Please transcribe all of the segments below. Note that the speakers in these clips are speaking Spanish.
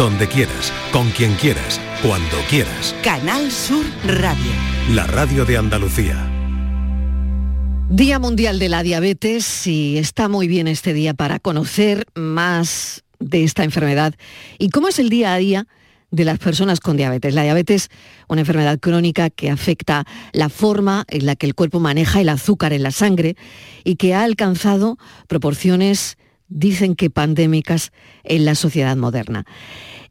donde quieras, con quien quieras, cuando quieras. Canal Sur Radio. La radio de Andalucía. Día Mundial de la Diabetes y está muy bien este día para conocer más de esta enfermedad y cómo es el día a día de las personas con diabetes. La diabetes, una enfermedad crónica que afecta la forma en la que el cuerpo maneja el azúcar en la sangre y que ha alcanzado proporciones, dicen que pandémicas, en la sociedad moderna.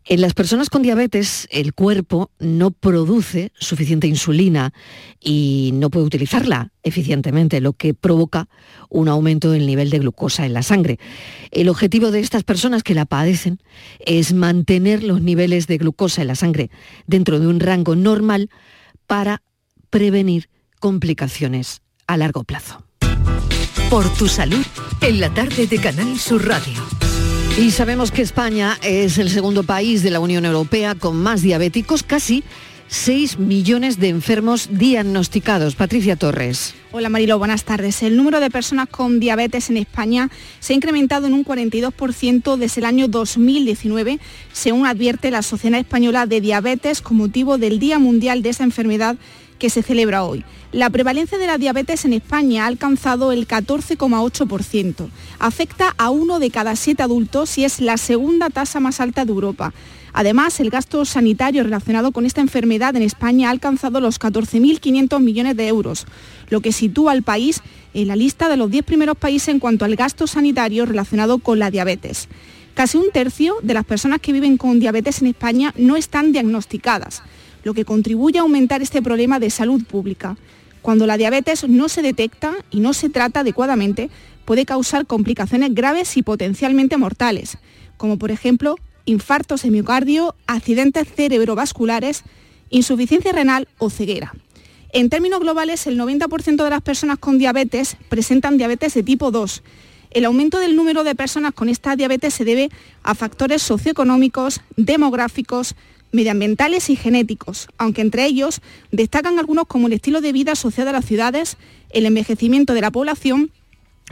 En las personas con diabetes el cuerpo no produce suficiente insulina y no puede utilizarla eficientemente, lo que provoca un aumento del nivel de glucosa en la sangre. El objetivo de estas personas que la padecen es mantener los niveles de glucosa en la sangre dentro de un rango normal para prevenir complicaciones a largo plazo. Por tu salud, en la tarde de Canal Sur Radio. Y sabemos que España es el segundo país de la Unión Europea con más diabéticos, casi 6 millones de enfermos diagnosticados. Patricia Torres. Hola Marilo, buenas tardes. El número de personas con diabetes en España se ha incrementado en un 42% desde el año 2019, según advierte la Sociedad Española de Diabetes con motivo del Día Mundial de esa enfermedad que se celebra hoy. La prevalencia de la diabetes en España ha alcanzado el 14,8%. Afecta a uno de cada siete adultos y es la segunda tasa más alta de Europa. Además, el gasto sanitario relacionado con esta enfermedad en España ha alcanzado los 14.500 millones de euros, lo que sitúa al país en la lista de los 10 primeros países en cuanto al gasto sanitario relacionado con la diabetes. Casi un tercio de las personas que viven con diabetes en España no están diagnosticadas lo que contribuye a aumentar este problema de salud pública. Cuando la diabetes no se detecta y no se trata adecuadamente, puede causar complicaciones graves y potencialmente mortales, como por ejemplo infartos de miocardio, accidentes cerebrovasculares, insuficiencia renal o ceguera. En términos globales, el 90% de las personas con diabetes presentan diabetes de tipo 2. El aumento del número de personas con esta diabetes se debe a factores socioeconómicos, demográficos, medioambientales y genéticos, aunque entre ellos destacan algunos como el estilo de vida asociado a las ciudades, el envejecimiento de la población,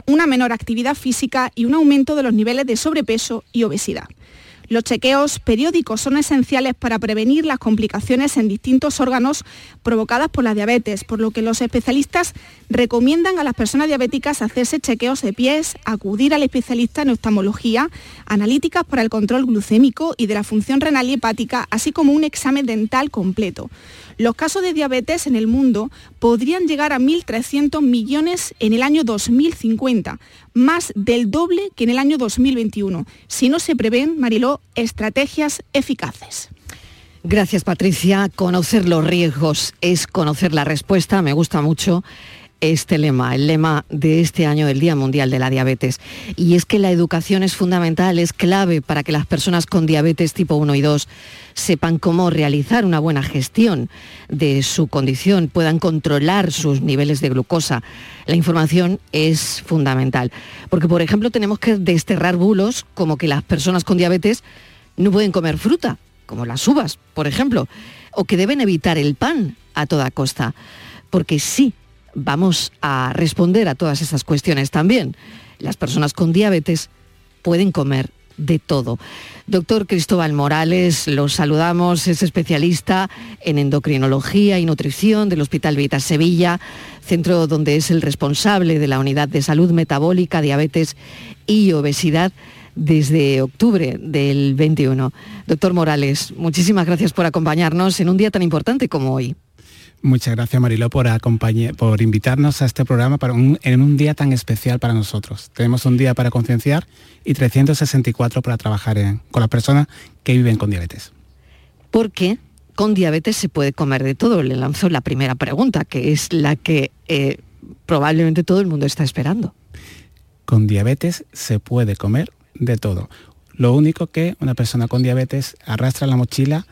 una menor actividad física y un aumento de los niveles de sobrepeso y obesidad. Los chequeos periódicos son esenciales para prevenir las complicaciones en distintos órganos provocadas por la diabetes, por lo que los especialistas recomiendan a las personas diabéticas hacerse chequeos de pies, acudir al especialista en oftalmología, analíticas para el control glucémico y de la función renal y hepática, así como un examen dental completo. Los casos de diabetes en el mundo podrían llegar a 1.300 millones en el año 2050, más del doble que en el año 2021, si no se prevén, Mariló, estrategias eficaces. Gracias, Patricia. Conocer los riesgos es conocer la respuesta. Me gusta mucho este lema, el lema de este año del Día Mundial de la Diabetes. Y es que la educación es fundamental, es clave para que las personas con diabetes tipo 1 y 2 sepan cómo realizar una buena gestión de su condición, puedan controlar sus niveles de glucosa. La información es fundamental. Porque, por ejemplo, tenemos que desterrar bulos como que las personas con diabetes no pueden comer fruta, como las uvas, por ejemplo, o que deben evitar el pan a toda costa. Porque sí, vamos a responder a todas esas cuestiones también. Las personas con diabetes pueden comer de todo. Doctor Cristóbal Morales, los saludamos, es especialista en endocrinología y nutrición del Hospital Vita Sevilla, centro donde es el responsable de la unidad de salud metabólica, diabetes y obesidad desde octubre del 21. Doctor Morales, muchísimas gracias por acompañarnos en un día tan importante como hoy. Muchas gracias Mariló por, por invitarnos a este programa para en un día tan especial para nosotros. Tenemos un día para concienciar y 364 para trabajar con las personas que viven con diabetes. ¿Por qué con diabetes se puede comer de todo? Le lanzo la primera pregunta, que es la que eh, probablemente todo el mundo está esperando. Con diabetes se puede comer de todo. Lo único que una persona con diabetes arrastra en la mochila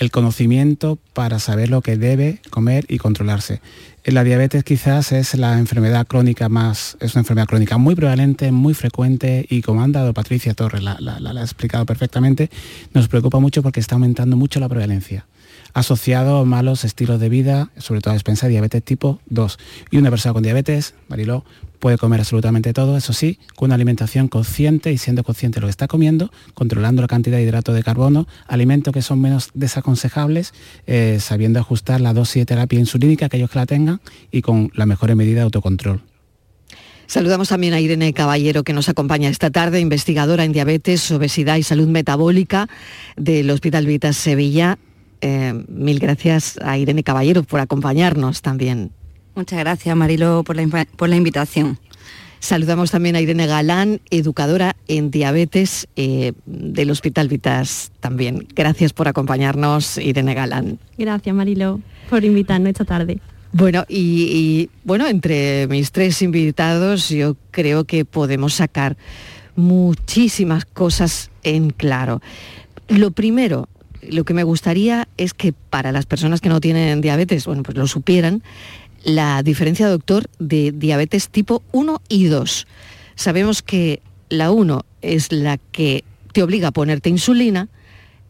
el conocimiento para saber lo que debe comer y controlarse. La diabetes quizás es la enfermedad crónica más, es una enfermedad crónica muy prevalente, muy frecuente y como han dado Patricia Torres, la, ha explicado perfectamente, nos preocupa mucho porque está aumentando mucho la prevalencia. Asociado a malos estilos de vida, sobre todo a despensa de diabetes tipo 2. Y una persona con diabetes, Mariló, puede comer absolutamente todo, eso sí, con una alimentación consciente y siendo consciente de lo que está comiendo, controlando la cantidad de hidrato de carbono, alimentos que son menos desaconsejables, eh, sabiendo ajustar la dosis de terapia insulínica, aquellos que la tengan, y con la mejores medidas de autocontrol. Saludamos también a Irene Caballero, que nos acompaña esta tarde, investigadora en diabetes, obesidad y salud metabólica del Hospital Vitas Sevilla. Eh, mil gracias a Irene Caballero por acompañarnos también. Muchas gracias, Marilo, por la, por la invitación. Saludamos también a Irene Galán, educadora en diabetes eh, del Hospital Vitas también. Gracias por acompañarnos, Irene Galán. Gracias, Marilo, por invitarnos esta tarde. Bueno, y, bueno, entre mis tres invitados yo creo que podemos sacar muchísimas cosas en claro. Lo primero, lo que me gustaría es que para las personas que no tienen diabetes, bueno, pues lo supieran, la diferencia, doctor, de diabetes tipo 1 y 2. Sabemos que la 1 es la que te obliga a ponerte insulina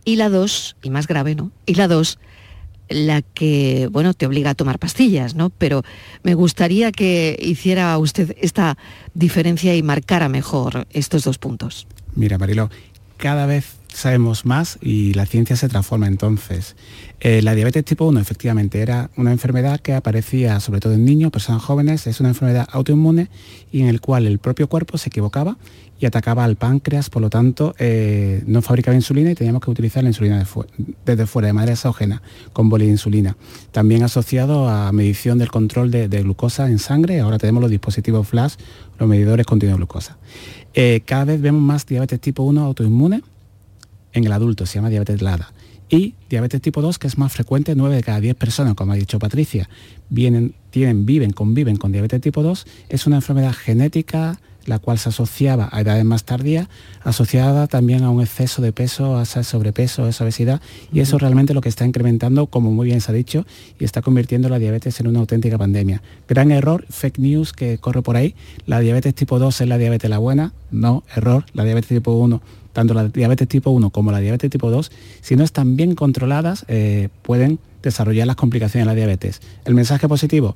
y la 2, y más grave, ¿no? Y la 2 la que, bueno, te obliga a tomar pastillas, ¿no? Pero me gustaría que hiciera usted esta diferencia y marcara mejor estos dos puntos. Mira, Marilo, cada vez sabemos más y la ciencia se transforma entonces. Eh, la diabetes tipo 1 efectivamente era una enfermedad que aparecía sobre todo en niños, personas jóvenes, es una enfermedad autoinmune y en el cual el propio cuerpo se equivocaba y atacaba al páncreas, por lo tanto eh, no fabricaba insulina y teníamos que utilizar la insulina desde fuera, de manera exógena, con insulina. También asociado a medición del control de, glucosa en sangre, ahora tenemos los dispositivos flash, los medidores continuos de glucosa. Eh, cada vez vemos más diabetes tipo 1 autoinmune en el adulto, se llama diabetes LADA. Y diabetes tipo 2, que es más frecuente, 9 de cada 10 personas, como ha dicho Patricia, viven, conviven con diabetes tipo 2, es una enfermedad genética la cual se asociaba a edades más tardías, asociada también a un exceso de peso, a ese sobrepeso, a esa obesidad, y eso realmente lo que está incrementando, como muy bien se ha dicho, y está convirtiendo la diabetes en una auténtica pandemia. Gran error, fake news que corre por ahí, la diabetes tipo 2 es la diabetes la buena, no, error, la diabetes tipo 1 tanto la diabetes tipo 1 como la diabetes tipo 2, si no están bien controladas, eh, pueden desarrollar las complicaciones de la diabetes. El mensaje positivo,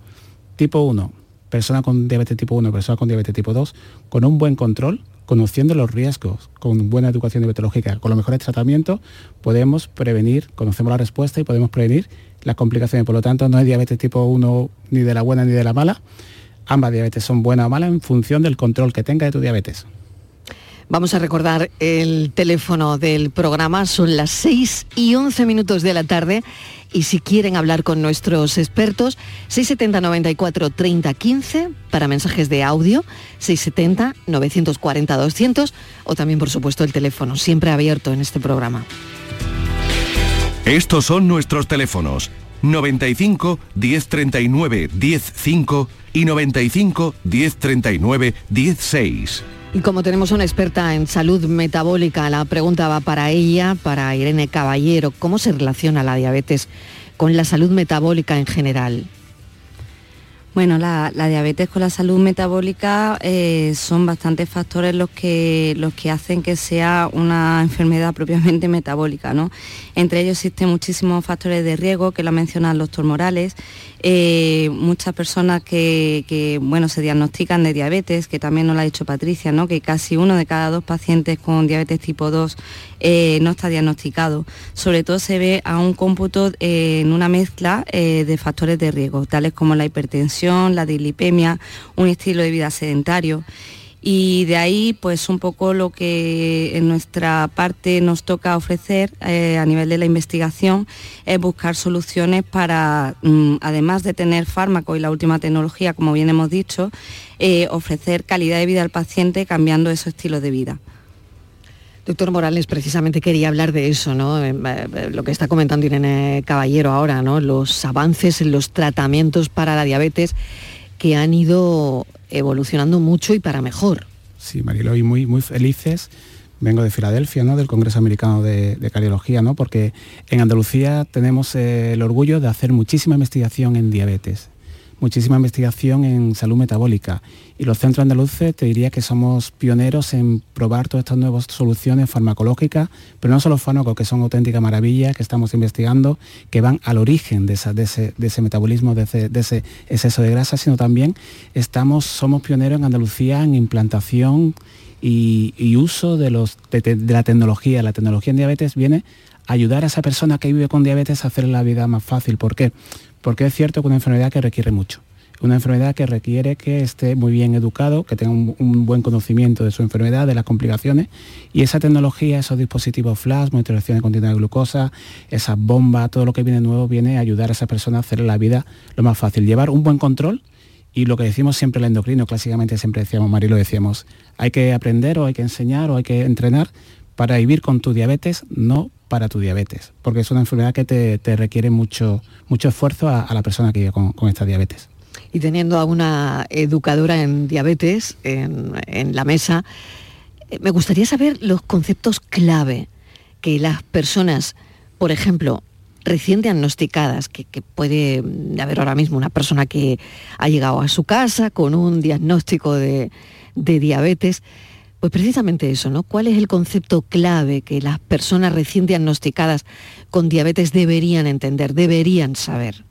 tipo 1, persona con diabetes tipo 1, persona con diabetes tipo 2, con un buen control, conociendo los riesgos, con buena educación diabetológica, con los mejores tratamientos, podemos prevenir, conocemos la respuesta y podemos prevenir las complicaciones. Por lo tanto, no es diabetes tipo 1 ni de la buena ni de la mala. Ambas diabetes son buenas o malas en función del control que tenga de tu diabetes. Vamos a recordar el teléfono del programa, son las 6 y 11 minutos de la tarde. Y si quieren hablar con nuestros expertos, 670 94 30 15 para mensajes de audio, 670 940 200 o también por supuesto el teléfono, siempre abierto en este programa. Estos son nuestros teléfonos 95 1039 105 y 95 1039 16. Y como tenemos una experta en salud metabólica, la pregunta va para ella, para Irene Caballero. ¿Cómo se relaciona la diabetes con la salud metabólica en general? Bueno, la, diabetes con la salud metabólica eh, son bastantes factores los que, los que hacen que sea una enfermedad propiamente metabólica. ¿no? Entre ellos existen muchísimos factores de riesgo, que lo mencionado el doctor eh, muchas personas que, bueno, se diagnostican de diabetes, que también nos lo ha dicho Patricia, ¿no? que casi uno de cada dos pacientes con diabetes tipo 2 eh, no está diagnosticado. Sobre todo se ve a un cómputo en una mezcla de factores de riesgo, tales como la hipertensión, la dislipemia, un estilo de vida sedentario y de ahí pues un poco lo que en nuestra parte nos toca ofrecer eh, a nivel de la investigación es buscar soluciones para, mm, además de tener fármacos y la última tecnología, como bien hemos dicho, eh, ofrecer calidad de vida al paciente cambiando esos estilos de vida. Doctor Morales, precisamente quería hablar de eso, ¿no? Eh, lo que está comentando Irene Caballero ahora, ¿no? Los avances en los tratamientos para la diabetes que han ido evolucionando mucho y para mejor. Sí, Marilo, y muy, muy felices. Vengo de Filadelfia, ¿no? del Congreso Americano de, Cardiología, ¿no? porque en Andalucía tenemos eh, el orgullo de hacer muchísima investigación en diabetes. Muchísima investigación en salud metabólica y los centros andaluces te diría que somos pioneros en probar todas estas nuevas soluciones farmacológicas, pero no solo fármacos que son auténticas maravillas que estamos investigando, que van al origen de, ese, metabolismo, de ese, exceso de grasa, sino también estamos, somos pioneros en Andalucía en implantación y, uso de, de la tecnología. La tecnología en diabetes viene a ayudar a esa persona que vive con diabetes a hacer la vida más fácil. ¿Por qué? Porque es cierto que es una enfermedad que requiere mucho. Una enfermedad que requiere que esté muy bien educado, que tenga un, buen conocimiento de su enfermedad, de las complicaciones, y esa tecnología, esos dispositivos flash, monitorización continua de glucosa, esas bombas, todo lo que viene nuevo, viene a ayudar a esa persona a hacer la vida lo más fácil. Llevar un buen control y lo que decimos siempre el endocrino, clásicamente siempre decíamos, Mari, lo decíamos, hay que aprender o hay que enseñar o hay que entrenar para vivir con tu diabetes, no para tu diabetes, porque es una enfermedad que te, requiere mucho, mucho esfuerzo a, la persona que vive con, esta diabetes. Y teniendo a una educadora en diabetes en, la mesa, eh, me gustaría saber los conceptos clave que las personas, por ejemplo, recién diagnosticadas, que, puede haber ahora mismo una persona que ha llegado a su casa con un diagnóstico de, de diabetes, pues precisamente eso, ¿no? ¿Cuál es el concepto clave que las personas recién diagnosticadas con diabetes deberían entender, deberían saber?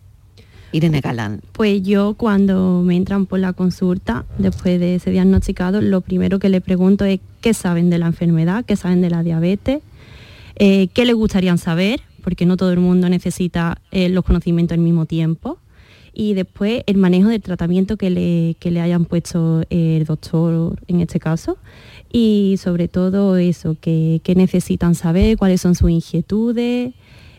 Irene Galán. Pues yo cuando me entran por la consulta, después de ese diagnosticado, lo primero que le pregunto es qué saben de la enfermedad, qué saben de la diabetes, eh, qué les gustaría saber, porque no todo el mundo necesita eh, los conocimientos al mismo tiempo y después el manejo del tratamiento que le, que le hayan puesto el doctor en este caso y sobre todo eso, que, necesitan saber, cuáles son sus inquietudes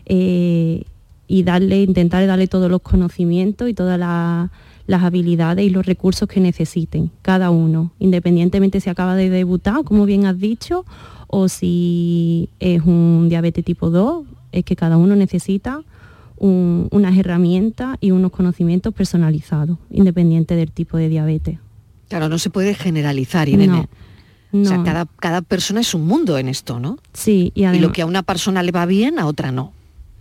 eh, y darle, intentar darle todos los conocimientos y todas las habilidades y los recursos que necesiten, cada uno, independientemente si acaba de debutar, como bien has dicho, o si es un diabetes tipo 2, es que cada uno necesita unas herramientas y unos conocimientos personalizados, independiente del tipo de diabetes. Claro, no se puede generalizar, Irene. O sea, cada, cada, persona es un mundo en esto, ¿no? Sí, y, y lo que a una persona le va bien, a otra no.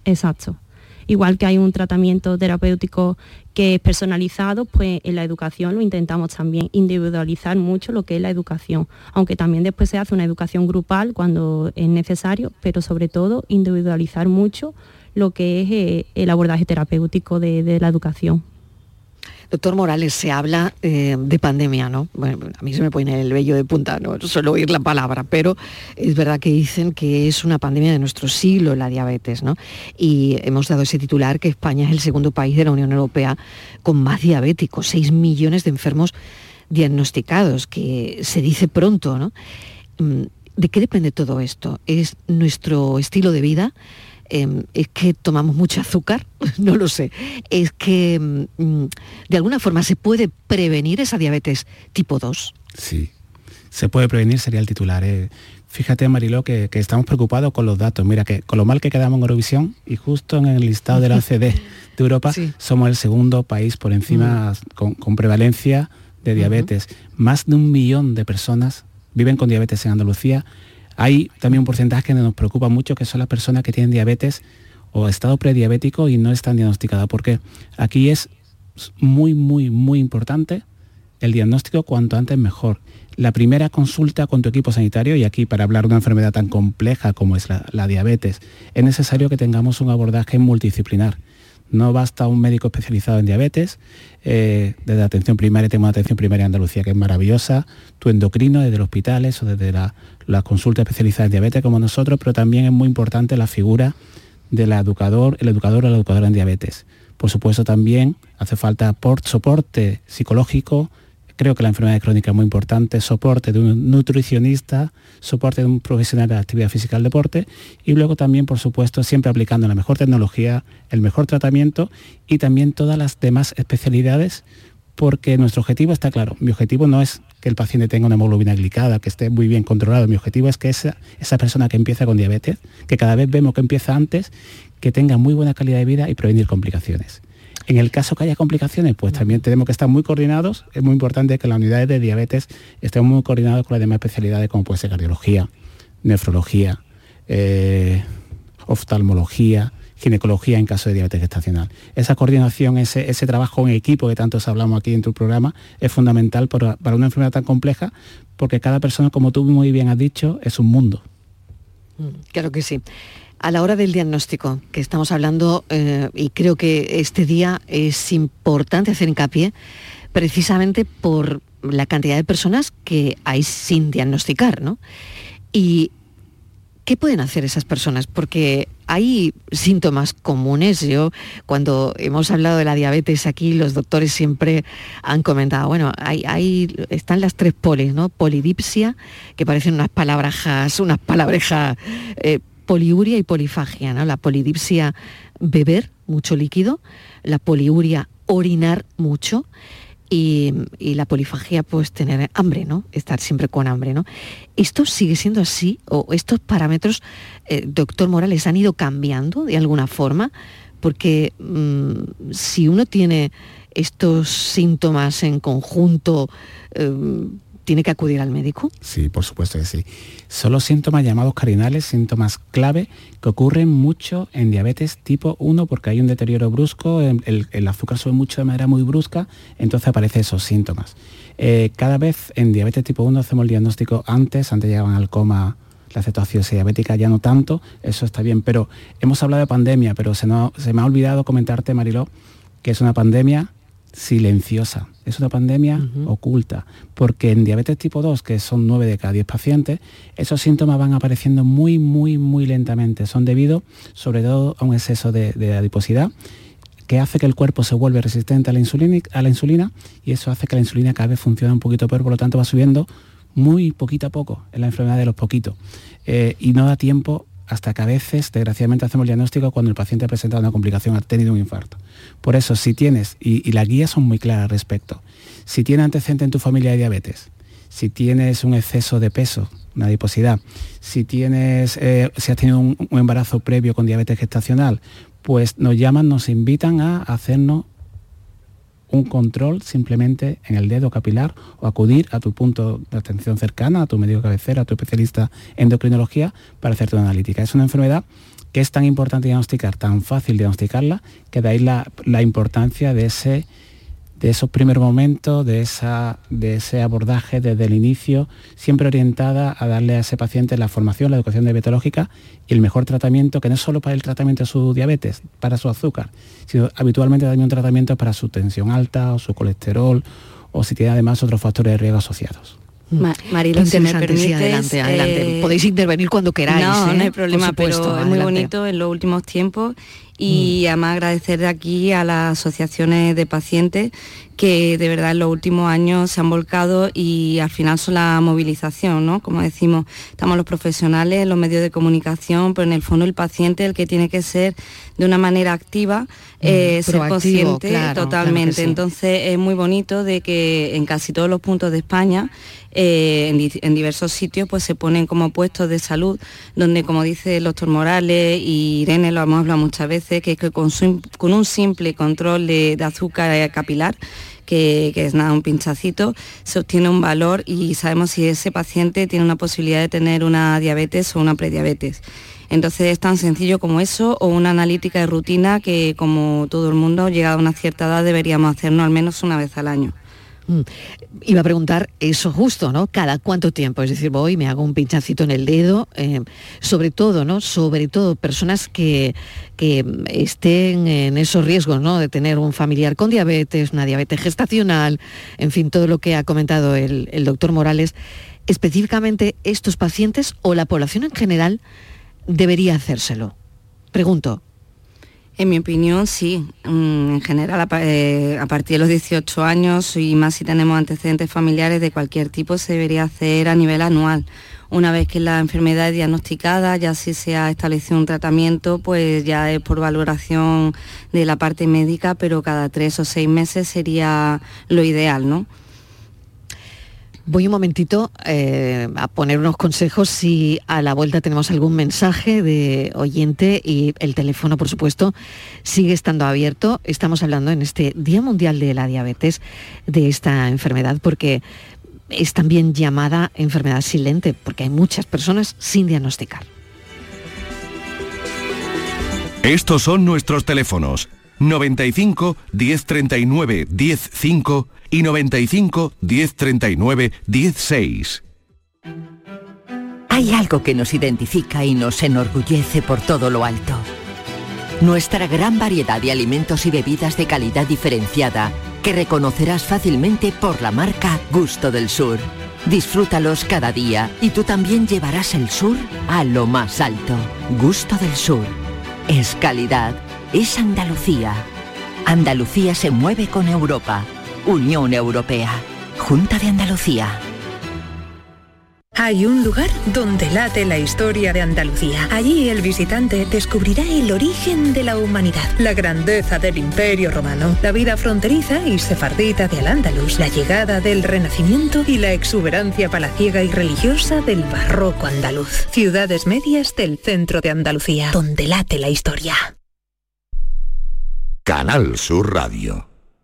Exacto. Igual que hay un tratamiento terapéutico que es personalizado, pues en la educación lo intentamos también individualizar mucho lo que es la educación, aunque también después se hace una educación grupal cuando es necesario, pero sobre todo individualizar mucho lo que es eh, el abordaje terapéutico de la educación. Doctor Morales, se habla eh, de pandemia, ¿no? Bueno, a mí se me pone el vello de punta, no suelo oír la palabra, pero es verdad que dicen que es una pandemia de nuestro siglo la diabetes, ¿no? Y hemos dado ese titular que España es el segundo país de la Unión Europea con más diabéticos, 6 millones de enfermos diagnosticados, que se dice pronto, ¿no? Mm, ¿De qué depende todo esto? ¿Es nuestro estilo de vida? Em, es que tomamos mucho azúcar, no lo sé, es que mm, de alguna forma se puede prevenir esa diabetes tipo 2. Sí, se puede prevenir, sería el titular. Eh. Fíjate, Mariló, que, estamos preocupados con los datos. Mira, que con lo mal que quedamos en Eurovisión y justo en el listado de la OCDE de Europa, somos el segundo país por encima mm. con, prevalencia de diabetes. Más de un millón de personas viven con diabetes en Andalucía hay también un porcentaje que nos preocupa mucho, que son las personas que tienen diabetes o estado prediabético y no están diagnosticadas, porque aquí es muy, muy, muy importante el diagnóstico cuanto antes mejor. La primera consulta con tu equipo sanitario, y aquí para hablar de una enfermedad tan compleja como es la, diabetes, es necesario que tengamos un abordaje multidisciplinar. No basta un médico especializado en diabetes, eh, desde atención primaria, tenemos atención primaria en Andalucía, que es maravillosa, tu endocrino desde los hospitales o desde la, consulta especializada en diabetes como nosotros, pero también es muy importante la figura del educador, el educador o la educadora en diabetes. Por supuesto también hace falta soporte psicológico, Creo que la enfermedad crónica es muy importante, soporte de un nutricionista, soporte de un profesional de actividad física del deporte y luego también, por supuesto, siempre aplicando la mejor tecnología, el mejor tratamiento y también todas las demás especialidades porque nuestro objetivo está claro. Mi objetivo no es que el paciente tenga una hemoglobina glicada, que esté muy bien controlado. Mi objetivo es que esa, esa persona que empieza con diabetes, que cada vez vemos que empieza antes, que tenga muy buena calidad de vida y prevenir complicaciones. En el caso que haya complicaciones, pues también tenemos que estar muy coordinados. Es muy importante que las unidades de diabetes estén muy coordinadas con las demás especialidades como puede ser cardiología, nefrología, eh, oftalmología, ginecología en caso de diabetes gestacional. Esa coordinación, ese, trabajo en equipo que tantos hablamos aquí en tu programa, es fundamental para, una enfermedad tan compleja, porque cada persona, como tú muy bien has dicho, es un mundo. Mm, claro que sí. A la hora del diagnóstico, que estamos hablando, eh, y creo que este día es importante hacer hincapié, precisamente por la cantidad de personas que hay sin diagnosticar, ¿no? Y ¿qué pueden hacer esas personas? Porque hay síntomas comunes. Yo, cuando hemos hablado de la diabetes aquí, los doctores siempre han comentado, bueno, hay, están las tres polis, ¿no? Polidipsia, que parecen unas palabras, unas palabrejas, eh, poliuria y polifagia, ¿no? La polidipsia, beber mucho líquido, la poliuria, orinar mucho, y, la polifagia, pues tener hambre, ¿no? Estar siempre con hambre, ¿no? ¿Esto sigue siendo así? ¿O estos parámetros, eh, doctor Morales, han ido cambiando de alguna forma? Porque mm, si uno tiene estos síntomas en conjunto, eh, ¿Tiene que acudir al médico? Sí, por supuesto que sí. Son los síntomas llamados cardinales, síntomas clave, que ocurren mucho en diabetes tipo 1 porque hay un deterioro brusco, el, azúcar sube mucho de manera muy brusca, entonces aparecen esos síntomas. Eh, cada vez en diabetes tipo 1 hacemos el diagnóstico antes, antes llegaban al coma la cetoacidosis diabética ya no tanto, eso está bien, pero hemos hablado de pandemia, pero se, se me ha olvidado comentarte, Mariló, que es una pandemia silenciosa. Es una pandemia oculta, porque en diabetes tipo 2, que son 9 de cada 10 pacientes, esos síntomas van apareciendo muy, muy, muy lentamente. Son debido sobre todo a un exceso de, adiposidad que hace que el cuerpo se vuelva resistente a la, insulina, a la insulina y eso hace que la insulina cada vez funcione un poquito peor, por lo tanto va subiendo muy poquito a poco en la enfermedad de los poquitos. Eh, y no da tiempo hasta que a veces, desgraciadamente, hacemos el diagnóstico cuando el paciente ha presentado una complicación, ha tenido un infarto. Por eso, si tienes, y, las guías son muy claras al respecto, si tienes antecedente en tu familia de diabetes, si tienes un exceso de peso, una adiposidad, si tienes, eh, si has tenido un, un, embarazo previo con diabetes gestacional, pues nos llaman, nos invitan a hacernos un control simplemente en el dedo capilar o acudir a tu punto de atención cercana, a tu médico cabecera, a tu especialista en endocrinología para hacerte una analítica. Es una enfermedad que es tan importante diagnosticar, tan fácil diagnosticarla, que de la, la importancia de ese de esos primeros momentos, de, esa, de ese abordaje desde el inicio, siempre orientada a darle a ese paciente la formación, la educación diabetológica y el mejor tratamiento, que no es solo para el tratamiento de su diabetes, para su azúcar, sino habitualmente también un tratamiento para su tensión alta o su colesterol o si tiene además otros factores de riesgo asociados. Marilo, si me adelante, adelante. Eh, Podéis intervenir cuando queráis. No, no ¿eh? hay problema, pero es muy bonito en los últimos tiempos y mm. además agradecer de aquí a las asociaciones de pacientes que de verdad en los últimos años se han volcado y al final son la movilización, ¿no? Como decimos, estamos los profesionales, los medios de comunicación, pero en el fondo el paciente el que tiene que ser de una manera activa, mm, eh, ser consciente totalmente. Entonces es muy bonito de que en casi todos los puntos de España eh, en, diversos sitios pues se ponen como puestos de salud donde como dice el doctor Morales y Irene lo hemos hablado muchas veces que, con, un simple control de, azúcar capilar que, es nada, un pinchacito, se obtiene un valor y sabemos si ese paciente tiene una posibilidad de tener una diabetes o una prediabetes. Entonces es tan sencillo como eso o una analítica de rutina que como todo el mundo, llegado a una cierta edad, deberíamos hacernos al menos una vez al año. Mm. Iba a preguntar eso justo, ¿no? ¿Cada cuánto tiempo? Es decir, voy, me hago un pinchacito en el dedo, eh, sobre todo, ¿no? Sobre todo personas que, estén en esos riesgos, ¿no? De tener un familiar con diabetes, una diabetes gestacional, en fin, todo lo que ha comentado el, el doctor Morales. Específicamente estos pacientes o la población en general debería hacérselo. Pregunto. En mi opinión, sí. Mm, en general, eh, a, partir de los 18 años y más si tenemos antecedentes familiares de cualquier tipo, se debería hacer a nivel anual. Una vez que la enfermedad es diagnosticada, ya si se ha establecido un tratamiento, pues ya es por valoración de la parte médica, pero cada tres o seis meses sería lo ideal, ¿no? Voy un momentito eh, a poner unos consejos si a la vuelta tenemos algún mensaje de oyente y el teléfono, por supuesto, sigue estando abierto. Estamos hablando en este Día Mundial de la Diabetes de esta enfermedad porque es también llamada enfermedad silente porque hay muchas personas sin diagnosticar. Estos son nuestros teléfonos 95 1039 105 y 95 1039 16. Hay algo que nos identifica y nos enorgullece por todo lo alto. Nuestra gran variedad de alimentos y bebidas de calidad diferenciada que reconocerás fácilmente por la marca Gusto del Sur. Disfrútalos cada día y tú también llevarás el sur a lo más alto. Gusto del Sur. Es calidad. Es Andalucía. Andalucía se mueve con Europa. Unión Europea. Junta de Andalucía. Hay un lugar donde late la historia de Andalucía. Allí el visitante descubrirá el origen de la humanidad, la grandeza del imperio romano, la vida fronteriza y sefardita de Al-Ándalus, la llegada del Renacimiento y la exuberancia palaciega y religiosa del barroco andaluz. Ciudades medias del centro de Andalucía, donde late la historia. Canal Sur Radio.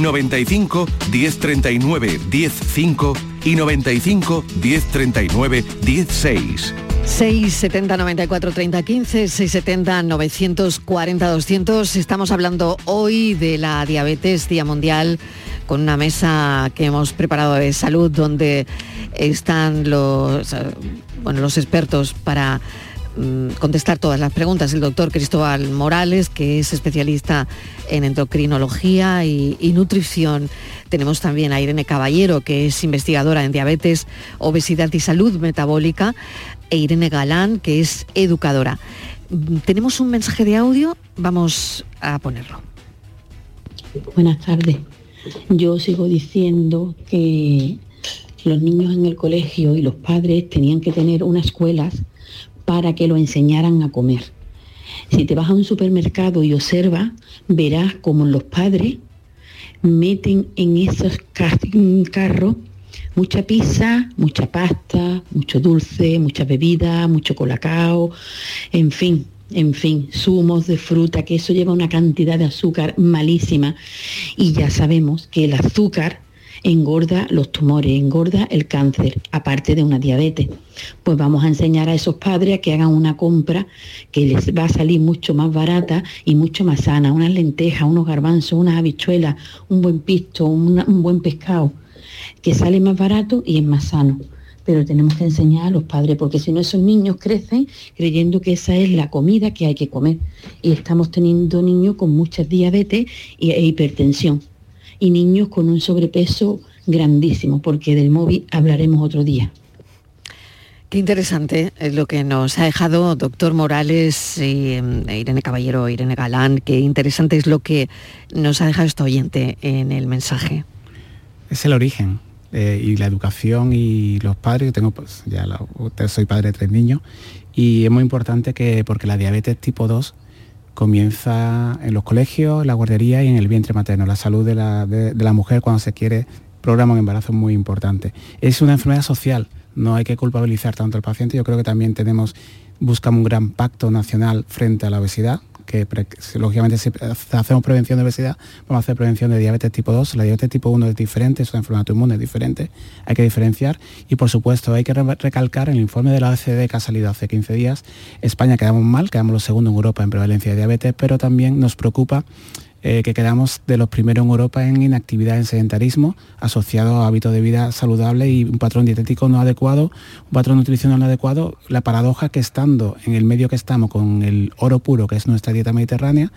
95 1039 105 y 95 1039 16. 670 94 30 15, 670 940 200. Estamos hablando hoy de la diabetes, Día Mundial, con una mesa que hemos preparado de salud donde están los, eh, bueno, los expertos para contestar todas las preguntas. El doctor Cristóbal Morales, que es especialista en endocrinología y, y nutrición. Tenemos también a Irene Caballero, que es investigadora en diabetes, obesidad y salud metabólica, e Irene Galán, que es educadora. Mm, Tenemos un mensaje de audio, vamos a ponerlo. Buenas tardes. Yo sigo diciendo que los niños en el colegio y los padres tenían que tener unas escuelas para que lo enseñaran a comer. Si te vas a un supermercado y observas, verás como los padres meten en esos ca- carros mucha pizza, mucha pasta, mucho dulce, mucha bebida, mucho colacao, en fin, en fin, zumos de fruta, que eso lleva una cantidad de azúcar malísima. Y ya sabemos que el azúcar engorda los tumores, engorda el cáncer, aparte de una diabetes. Pues vamos a enseñar a esos padres a que hagan una compra que les va a salir mucho más barata y mucho más sana, unas lentejas, unos garbanzos, unas habichuelas, un buen pisto, una- un buen pescado, que sale más barato y es más sano. Pero tenemos que enseñar a los padres, porque si no esos niños crecen creyendo que esa es la comida que hay que comer. Y estamos teniendo niños con muchas diabetes e hipertensión y niños con un sobrepeso grandísimo, porque del móvil hablaremos otro día. Qué interesante es lo que nos ha dejado doctor Morales y em, Irene Caballero, Irene Galán. Qué interesante es lo que nos ha dejado este oyente en el mensaje. Es el origen eh, y la educación y los padres. Yo tengo, pues, ya soy padre de tres niños y es muy importante que, porque la diabetes tipo 2 comienza en los colegios, la guardería y en el vientre materno. La salud de la, de la mujer cuando se quiere programa un embarazo muy importante. Es una enfermedad social no hay que culpabilizar tanto al paciente. Yo creo que también tenemos, buscamos un gran pacto nacional frente a la obesidad, que lógicamente si hacemos prevención de obesidad, vamos a hacer prevención de diabetes tipo 2. La diabetes tipo 1 es diferente, es una enfermedad autoinmune es diferente, hay que diferenciar. Y por supuesto hay que recalcar el informe de la OECD que ha salido hace 15 días, España quedamos mal, quedamos los segundos en Europa en prevalencia de diabetes, pero también nos preocupa eh, que quedamos de los primeros en Europa en inactividad, en sedentarismo, asociado a hábitos de vida saludable y un patrón dietético no adecuado, un patrón nutricional no adecuado. La paradoja que estando en el medio que estamos con el oro puro, que es nuestra dieta mediterránea,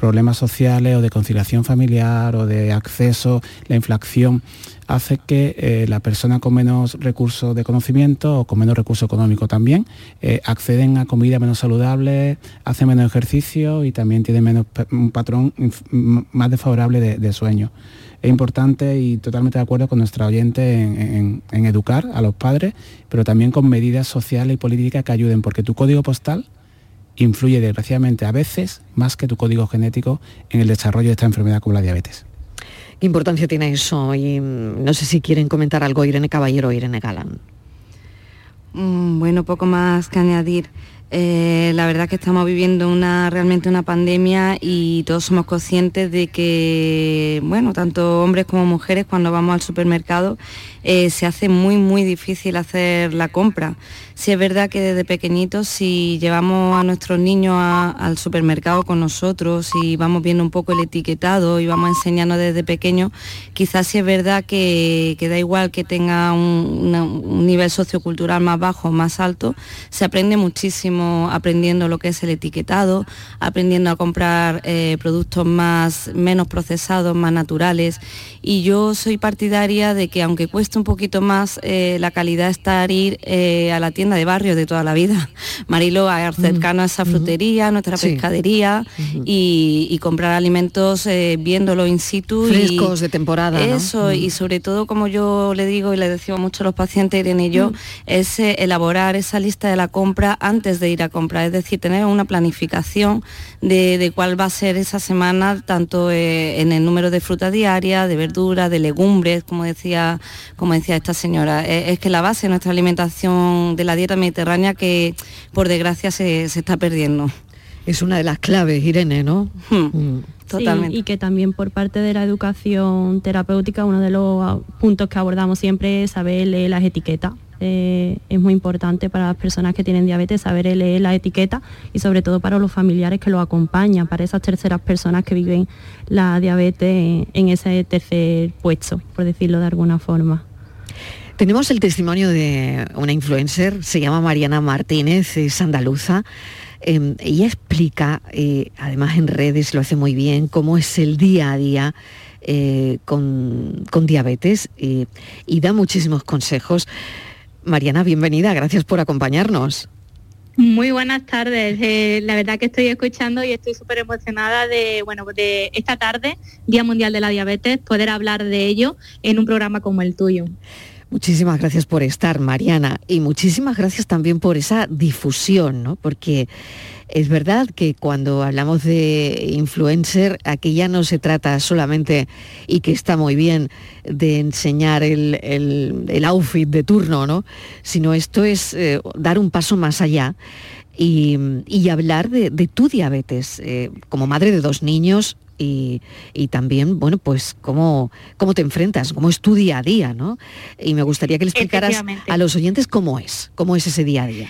problemas sociales o de conciliación familiar o de acceso, la inflación, hace que eh, la persona con menos recursos de conocimiento o con menos recurso económico también eh, acceden a comida menos saludable, hacen menos ejercicio y también tienen menos un patrón más desfavorable de, sueño. Es importante y totalmente de acuerdo con nuestra oyente en, en educar a los padres, pero también con medidas sociales y políticas que ayuden, porque tu código postal influye desgraciadamente a veces más que tu código genético en el desarrollo de esta enfermedad como la diabetes. ¿Qué importancia tiene eso? Y mm, no sé si quieren comentar algo Irene Caballero o Irene Galán. Mm, bueno, poco más que añadir. Eh, la verdad que estamos viviendo una, realmente una pandemia y todos somos conscientes de que, bueno, tanto hombres como mujeres cuando vamos al supermercado eh, se hace muy, muy difícil hacer la compra. Si es verdad que desde pequeñitos, si llevamos a nuestros niños al supermercado con nosotros y vamos viendo un poco el etiquetado y vamos enseñando desde pequeños, quizás si es verdad que, da igual que tenga un, nivel sociocultural más bajo o más alto, se aprende muchísimo aprendiendo lo que es el etiquetado, aprendiendo a comprar eh, productos más, menos procesados, más naturales. Y yo soy partidaria de que aunque cueste un poquito más, eh, la calidad está ir eh, a la tienda de barrio de toda la vida. Marilo, a cercano a esa frutería, nuestra pescadería y, comprar alimentos eh, viéndolo in situ. Frescos de temporada. Eso, y sobre todo, como yo le digo y le decimos mucho a los pacientes, Irene y yo, es elaborar esa lista de la compra antes de ir a comprar, es decir, tener una planificación de, cuál va a ser esa semana, tanto en el número de fruta diaria, de verdura, de legumbres, como decía, como decía esta señora. es que la base de nuestra alimentación de la dieta mediterránea que por desgracia se, está perdiendo. Es una de las claves, Irene, ¿no? Hmm. Mm. Totalmente. y que también por parte de la educación terapéutica, uno de los puntos que abordamos siempre es saber leer las etiquetas. Eh, es muy importante para las personas que tienen diabetes saber leer la etiqueta y sobre todo para los familiares que lo acompañan, para esas terceras personas que viven la diabetes en ese tercer puesto, por decirlo de alguna forma. Tenemos el testimonio de una influencer, se llama Mariana Martínez, es andaluza. Em, ella explica, eh, además en redes lo hace muy bien, cómo es el día a día eh, con, diabetes y da muchísimos consejos. Mariana, bienvenida, gracias por acompañarnos. Muy buenas tardes. Eh, la verdad que estoy escuchando y estoy súper emocionada de, bueno, de esta tarde, Día Mundial de la Diabetes, poder hablar de ello en un programa como el tuyo. Muchísimas gracias por estar, Mariana, y muchísimas gracias también por esa difusión, ¿no? Porque es verdad que cuando hablamos de influencer, aquí ya no se trata solamente, y que está muy bien, de enseñar el, outfit de turno, ¿no? Sino esto es eh, dar un paso más allá y, hablar de, tu diabetes. Eh, como madre de dos niños, y, también, bueno, pues cómo, cómo te enfrentas, cómo es tu día a día, ¿no? Y me gustaría que le explicaras a los oyentes cómo es, cómo es ese día a día.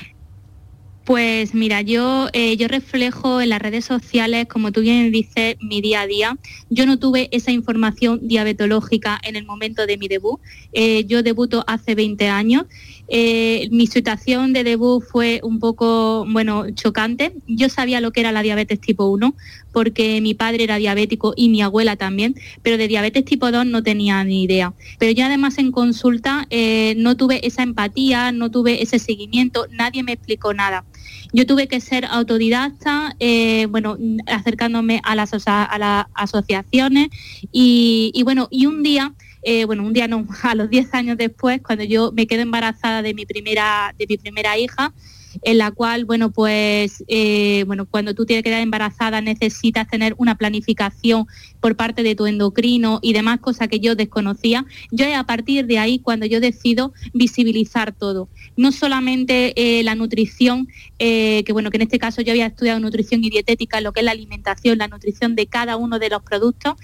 Pues mira, yo, eh, yo reflejo en las redes sociales, como tú bien dices, mi día a día. Yo no tuve esa información diabetológica en el momento de mi debut. Eh, yo debuto hace 20 años Eh, mi situación de debut fue un poco, bueno, chocante. Yo sabía lo que era la diabetes tipo 1 porque mi padre era diabético y mi abuela también, pero de diabetes tipo 2 no tenía ni idea. Pero yo además en consulta eh, no tuve esa empatía, no tuve ese seguimiento, nadie me explicó nada. Yo tuve que ser autodidacta, eh, bueno, acercándome a las, asociaciones y bueno, y un día eh, bueno, un día no, a los 10 años después, cuando yo me quedo embarazada de mi primera, de mi primera hija, en la cual, bueno, pues, eh, bueno, cuando tú tienes que quedar embarazada necesitas tener una planificación por parte de tu endocrino y demás cosas que yo desconocía. Yo a partir de ahí cuando yo decido visibilizar todo. No solamente eh, la nutrición, eh, que bueno, que en este caso yo había estudiado nutrición y dietética, lo que es la alimentación, la nutrición de cada uno de los productos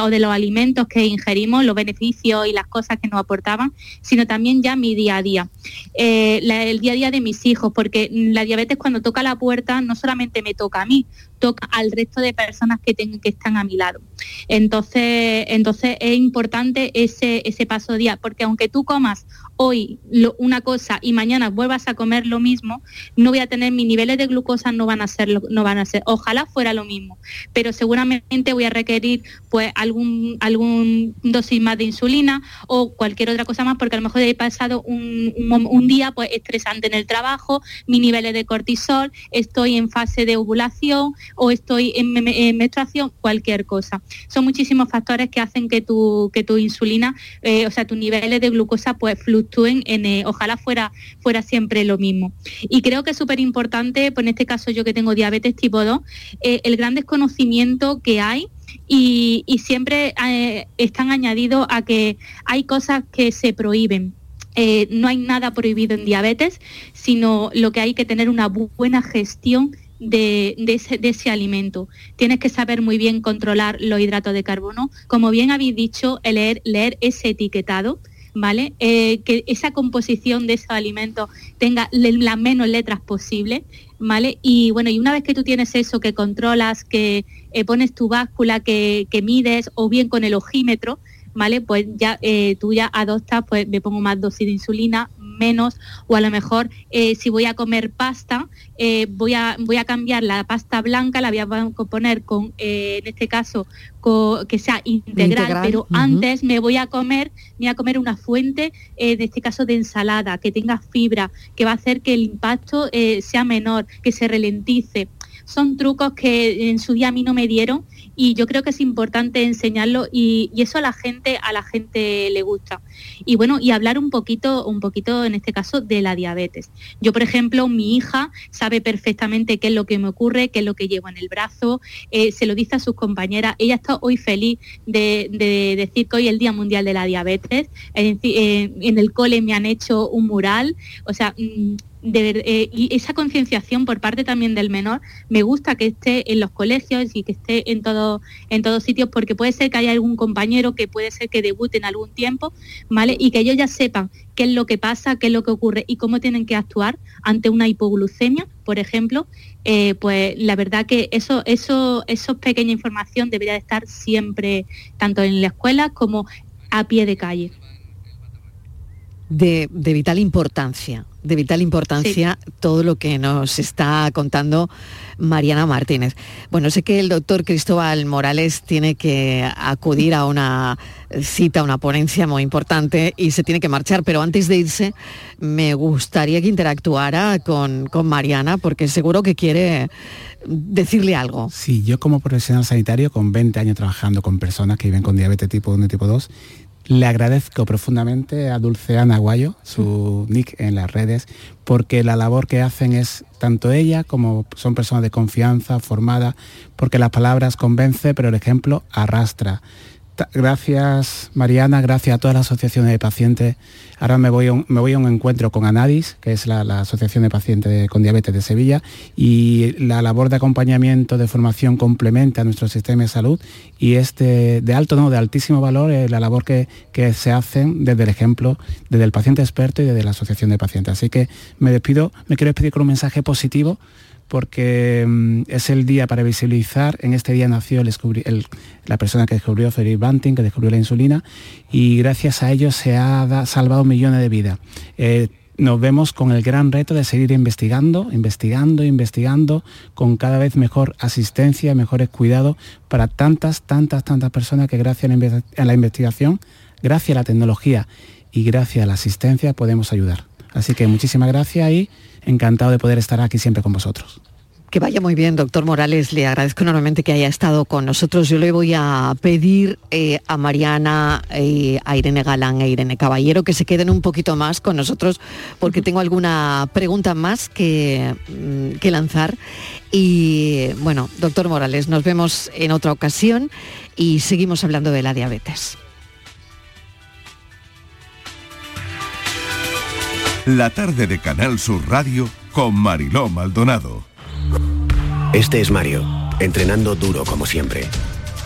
o de los alimentos que ingerimos, los beneficios y las cosas que nos aportaban, sino también ya mi día a día. el día a día de mis hijos, porque la diabetes cuando toca la puerta no solamente me toca a mí, toca al resto de personas que, tengan, que están a mi lado. Entonces, entonces es importante ese, ese paso día, porque aunque tú comas hoy una cosa y mañana vuelvas a comer lo mismo, no voy a tener mis niveles de glucosa no van a ser no van a ser. Ojalá fuera lo mismo, pero seguramente voy a requerir pues algún algún dosis más de insulina o cualquier otra cosa más porque a lo mejor he pasado un, un día pues estresante en el trabajo, mis niveles de cortisol, estoy en fase de ovulación o estoy en, menstruación, cualquier cosa. Son muchísimos factores que hacen que tu que tu insulina, eh, o sea, tus niveles de glucosa pues fluctúen en, eh, ojalá fuera, fuera siempre lo mismo. Y creo que es súper importante, pues en este caso yo que tengo diabetes tipo 2, eh, el gran desconocimiento que hay y, siempre eh, están añadidos a que hay cosas que se prohíben. no hay nada prohibido en diabetes, sino lo que hay que tener una buena gestión de, ese, de, ese, alimento. Tienes que saber muy bien controlar los hidratos de carbono. Como bien habéis dicho, leer, leer ese etiquetado, ¿vale? Eh, que esa composición de esos alimentos tenga las menos letras posible, ¿vale? Y bueno, y una vez que tú tienes eso, que controlas, que eh, pones tu báscula, que, mides, o bien con el ojímetro, ¿vale? Pues ya eh, tú ya adoptas, pues me pongo más dosis de insulina, menos, o a lo mejor eh, si voy a comer pasta, eh, voy, a, voy a cambiar la pasta blanca, la voy a poner con, en este caso, que sea integral, pero antes me voy a comer, me voy a comer una fuente, en este caso de ensalada, que tenga fibra, que va a hacer que el impacto sea menor, que se ralentice. Son trucos que en su día a mí no me dieron y yo creo que es importante enseñarlo y, eso a la gente, a la gente le gusta. Y bueno, y hablar un poquito, un poquito en este caso de la diabetes. Yo, por ejemplo, mi hija sabe perfectamente qué es lo que me ocurre, qué es lo que llevo en el brazo, eh, se lo dice a sus compañeras. Ella está hoy feliz de, decir que hoy es el Día Mundial de la Diabetes. en el cole me han hecho un mural, o sea, eh, y esa concienciación por parte también del menor, me gusta que esté en los colegios y que esté en, todo, en todos sitios, porque puede ser que haya algún compañero que puede ser que debute en algún tiempo, ¿vale? Y que ellos ya sepan qué es lo que pasa, qué es lo que ocurre y cómo tienen que actuar ante una hipoglucemia, por ejemplo, eh, pues la verdad que eso, eso, eso pequeña información debería estar siempre, tanto en la escuela como a pie de calle. De vital importancia de vital importancia todo lo que nos está contando Mariana Martínez. Bueno, sé que el doctor Cristóbal Morales tiene que acudir a una cita, una ponencia muy importante y se tiene que marchar, pero antes de irse me gustaría que interactuara con, con Mariana porque seguro que quiere decirle algo. Sí, yo como profesional sanitario con 20 años trabajando con personas que viven con diabetes tipo 1 y tipo 2, le agradezco profundamente a Dulceana Aguayo, su nick en las redes, porque la labor que hacen es tanto ella como son personas de confianza, formadas, porque las palabras convence, pero el ejemplo arrastra. Gracias Mariana, gracias a todas las asociaciones de pacientes. Ahora me voy a un, encuentro con Anadis, que es la, Asociación de Pacientes con Diabetes de Sevilla, y la labor de acompañamiento, de formación complementa nuestro sistema de salud y es de, alto, no, de altísimo valor eh, la labor que, que se hacen desde el ejemplo, desde el paciente experto y desde la Asociación de Pacientes. Así que me despido, me quiero despedir con un mensaje positivo porque mm, es el día para visibilizar. En este día nació la persona que descubrió Frederick Banting, que descubrió la insulina, y gracias a ello se ha salvado millones de vidas. Eh, nos vemos con el gran reto de seguir investigando, investigando, investigando, con cada vez mejor asistencia, mejores cuidados para tantas, tantas, tantas personas que gracias a la investigación, gracias a la tecnología y gracias a la asistencia podemos ayudar. Así que muchísimas gracias y encantado de poder estar aquí siempre con vosotros. Que vaya muy bien, doctor Morales. Le agradezco enormemente que haya estado con nosotros. Yo le voy a pedir eh, a Mariana, eh, a Irene Galán e Irene Caballero que se queden un poquito más con nosotros porque tengo alguna pregunta más que, mm, que lanzar. Y bueno, doctor Morales, nos vemos en otra ocasión y seguimos hablando de la diabetes. La tarde de Canal Sur Radio con Mariló Maldonado. Este es Mario, entrenando duro como siempre.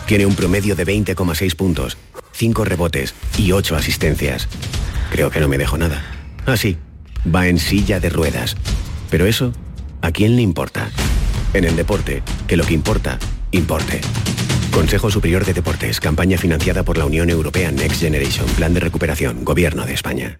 Tiene un promedio de 20,6 puntos, 5 rebotes y 8 asistencias. Creo que no me dejo nada. Ah, sí, va en silla de ruedas. Pero eso, ¿a quién le importa? En el deporte, que lo que importa, importe. Consejo Superior de Deportes, campaña financiada por la Unión Europea Next Generation, Plan de Recuperación, Gobierno de España.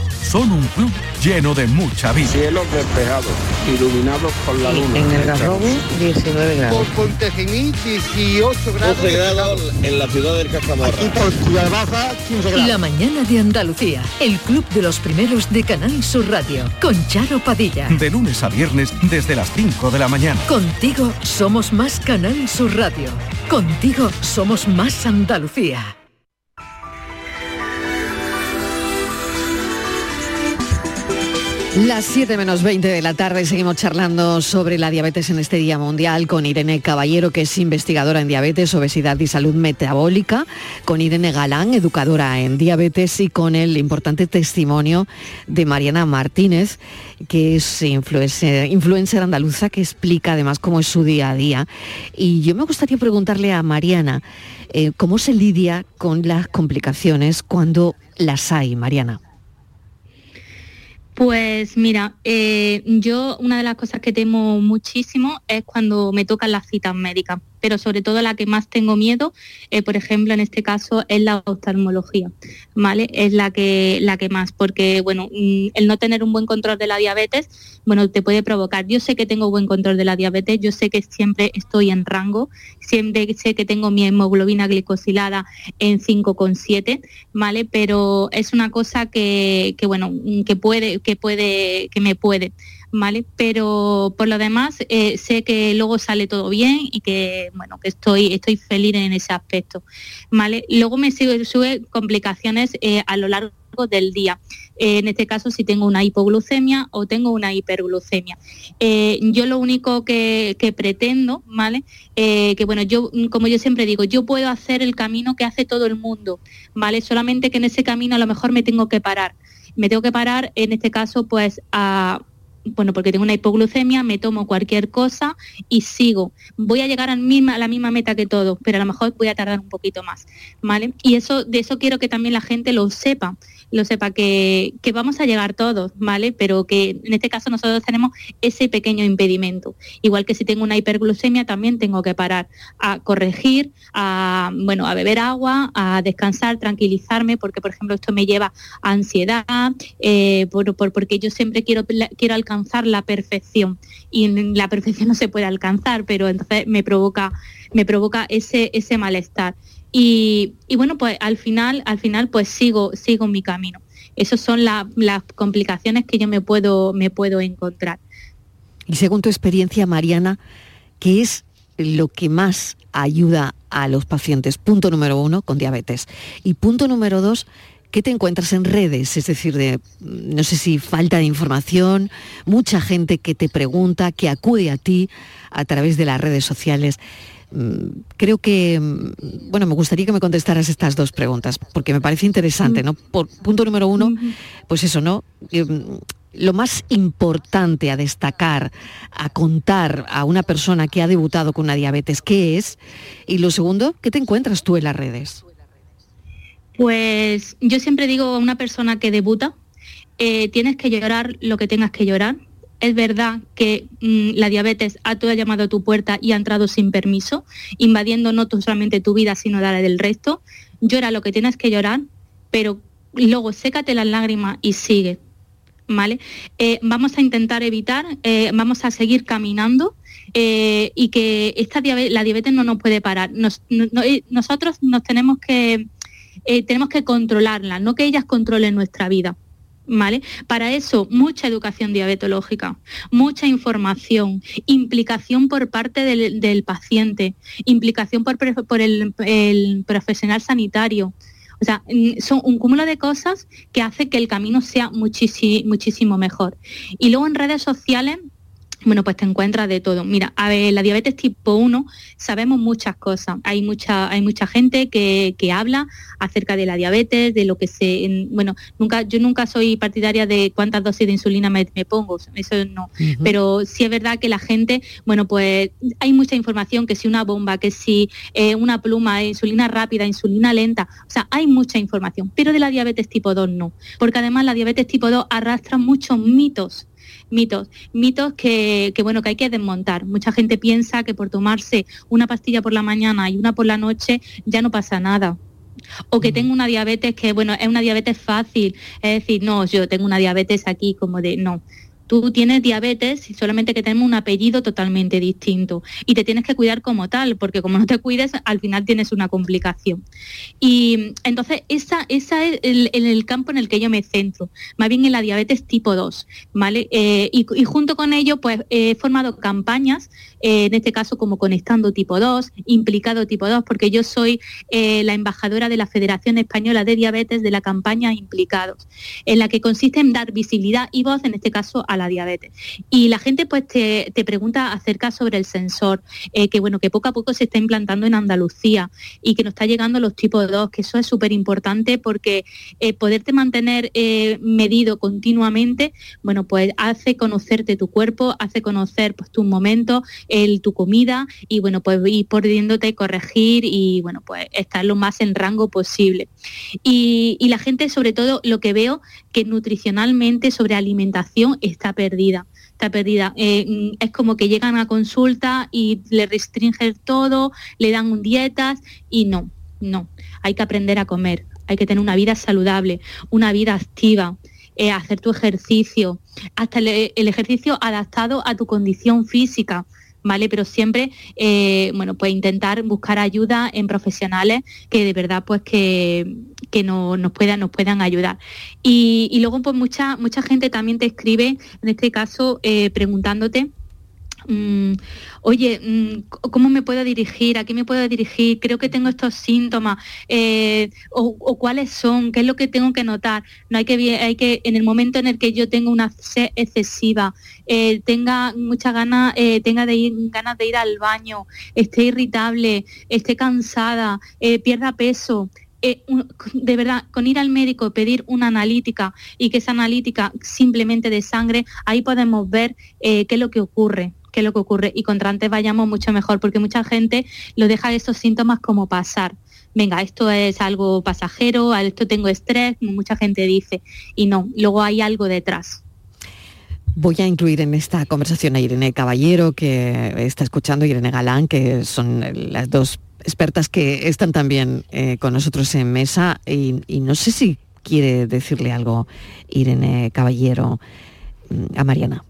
Son un club lleno de mucha vida. Cielos despejados, iluminados por la luna. En el Garrobo, 19 grados. Por Pontejimí, 18 grados. 12 grados en la ciudad del Cajamarra. Aquí por Ciudad Baja, 15 grados. La mañana de Andalucía, el club de los primeros de Canal Sur Radio, con Charo Padilla. De lunes a viernes desde las 5 de la mañana. Contigo somos más Canal Sur Radio. Contigo somos más Andalucía. Las 7 menos 20 de la tarde seguimos charlando sobre la diabetes en este Día Mundial con Irene Caballero, que es investigadora en diabetes, obesidad y salud metabólica, con Irene Galán, educadora en diabetes, y con el importante testimonio de Mariana Martínez, que es influencer, andaluza, que explica además cómo es su día a día. Y yo me gustaría preguntarle a Mariana, eh, ¿cómo se lidia con las complicaciones cuando las hay, Mariana? Pues mira, eh, yo una de las cosas que temo muchísimo es cuando me tocan las citas médicas, pero sobre todo la que más tengo miedo, eh, por ejemplo, en este caso es la oftalmología, ¿vale? Es la que, la que más, porque bueno, mm, el no tener un buen control de la diabetes, bueno, te puede provocar. Yo sé que tengo buen control de la diabetes, yo sé que siempre estoy en rango, siempre sé que tengo mi hemoglobina glicosilada en 5,7, ¿vale? Pero es una cosa que, que bueno, que puede, que puede, que me puede. ¿Vale? Pero por lo demás eh, sé que luego sale todo bien y que bueno que estoy estoy feliz en ese aspecto, ¿vale? Luego me sigue sube complicaciones eh, a lo largo del día. Eh, en este caso si tengo una hipoglucemia o tengo una hiperglucemia. yo lo único que, que pretendo, ¿vale? que bueno, yo como yo siempre digo, yo puedo hacer el camino que hace todo el mundo, ¿vale? Solamente que en ese camino a lo mejor me tengo que parar. Me tengo que parar, en este caso, pues a bueno, porque tengo una hipoglucemia, me tomo cualquier cosa y sigo. Voy a llegar a, la misma meta que todo, pero a lo mejor voy a tardar un poquito más, ¿vale? Y eso, de eso quiero que también la gente lo sepa, lo sepa que, vamos a llegar todos, ¿vale? Pero que en este caso nosotros tenemos ese pequeño impedimento. Igual que si tengo una hiperglucemia, también tengo que parar a corregir, a, bueno, a beber agua, a descansar, tranquilizarme, porque por ejemplo esto me lleva a ansiedad, eh, por, por, porque yo siempre quiero, quiero alcanzar la perfección y la perfección no se puede alcanzar, pero entonces me provoca, me provoca ese, ese malestar. Y, bueno, pues al final, al final pues sigo, sigo mi camino. Esas son las complicaciones que yo me puedo, me puedo encontrar. Y según tu experiencia, Mariana, ¿qué es lo que más ayuda a los pacientes? Punto número uno, con diabetes. Y punto número dos, ¿qué te encuentras en redes? Es decir, de, no sé si falta de información, mucha gente que te pregunta, que acude a ti a través de las redes sociales. Mm, creo que, mm, bueno, me gustaría que me contestaras estas dos preguntas, porque me parece interesante, ¿no? Por punto número uno, pues eso, ¿no? Mm, lo más importante a destacar, a contar a una persona que ha debutado con una diabetes, ¿qué es? Y lo segundo, ¿qué te encuentras tú en las redes? Pues yo siempre digo a una persona que debuta, eh, tienes que llorar lo que tengas que llorar. Es verdad que mm, la diabetes ha, ha llamado a tu puerta y ha entrado sin permiso, invadiendo no solamente tu vida, sino la del resto. Llora lo que tienes que llorar, pero luego sécate las lágrimas y sigue. ¿Vale? Eh, vamos a intentar evitar, eh, vamos a seguir caminando y que esta la diabetes no nos puede parar. nosotros nos tenemos que, tenemos que controlarla, no que ellas controlen nuestra vida. ¿Vale? Para eso, mucha educación diabetológica, mucha información, implicación por parte del, paciente, implicación por, el, profesional sanitario. O sea, son un cúmulo de cosas que hace que el camino sea muchísimo mejor. Y luego en redes sociales bueno, pues te encuentras de todo. Mira, a ver, la diabetes tipo 1 sabemos muchas cosas. Hay mucha, hay mucha gente que, habla acerca de la diabetes, de lo que se. bueno, nunca, yo nunca soy partidaria de cuántas dosis de insulina me, pongo, eso no. Pero sí es verdad que la gente, bueno, pues hay mucha información, que si una bomba, que si eh, una pluma, insulina rápida, insulina lenta. O sea, hay mucha información. Pero de la diabetes tipo 2 no. Porque además la diabetes tipo 2 arrastra muchos mitos mitos, mitos que, bueno, que hay que desmontar. Mucha gente piensa que por tomarse una pastilla por la mañana y una por la noche ya no pasa nada. O que tengo una diabetes que, bueno, es una diabetes fácil. Es decir, no, yo tengo una diabetes aquí como de, no, Tú tienes diabetes y solamente que tenemos un apellido totalmente distinto y te tienes que cuidar como tal, porque como no te cuides, al final tienes una complicación. Y entonces, esa, esa es el, campo en el que yo me centro, más bien en la diabetes tipo 2, ¿vale? Eh, y, junto con ello, pues he formado campañas, eh, en este caso como Conectando tipo 2, Implicado tipo 2, porque yo soy eh, la embajadora de la Federación Española de Diabetes de la campaña Implicados, en la que consiste en dar visibilidad y voz, en este caso, a la diabetes. Y la gente pues te, pregunta acerca sobre el sensor, eh, que bueno, que poco a poco se está implantando en Andalucía y que nos está llegando los tipos 2, que eso es súper importante porque poderte mantener medido continuamente, bueno, pues hace conocerte tu cuerpo, hace conocer pues tus momentos, el, tu comida y bueno, pues ir pudiéndote corregir y bueno, pues estar lo más en rango posible. Y, la gente sobre todo lo que veo que nutricionalmente sobre alimentación está perdida. Está perdida. Eh, mm, es como que llegan a consulta y le restringen todo, le dan dietas y no, no. Hay que aprender a comer, hay que tener una vida saludable, una vida activa. Eh, hacer tu ejercicio, hasta el ejercicio adaptado a tu condición física, ¿vale? Pero siempre, eh, bueno, pues intentar buscar ayuda en profesionales que de verdad, pues que, que no, nos, puedan, nos puedan ayudar. Y, luego, pues mucha, mucha gente también te escribe, en este caso, eh, preguntándote Mm, oye, mm, ¿cómo me puedo dirigir? ¿A qué me puedo dirigir? Creo que tengo estos síntomas. Eh, o, cuáles son? ¿Qué es lo que tengo que notar? No hay que, hay que en el momento en el que yo tengo una sed excesiva, eh, tenga muchas ganas, eh, tenga de ir, ganas de ir al baño, esté irritable, esté cansada, pierda peso. de verdad, con ir al médico, pedir una analítica y que esa analítica simplemente de sangre, ahí podemos ver qué es lo que ocurre qué es lo que ocurre y contra antes vayamos mucho mejor, porque mucha gente lo deja esos síntomas como pasar. Venga, esto es algo pasajero, a esto tengo estrés, mucha gente dice, y no, luego hay algo detrás. Voy a incluir en esta conversación a Irene Caballero, que está escuchando, Irene Galán, que son las dos expertas que están también eh, con nosotros en mesa, y, y no sé si quiere decirle algo Irene Caballero mm, a Mariana.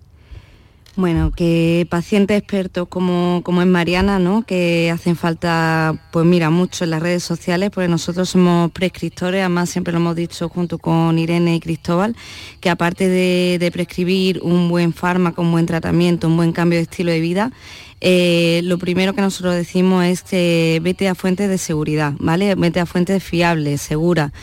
Bueno, que pacientes expertos como, como es Mariana, ¿no? que hacen falta, pues mira, mucho en las redes sociales, porque nosotros somos prescriptores, además siempre lo hemos dicho junto con Irene y Cristóbal, que aparte de, prescribir un buen fármaco, un buen tratamiento, un buen cambio de estilo de vida, eh, lo primero que nosotros decimos es que vete a fuentes de seguridad, ¿vale? Vete a fuentes fiables, seguras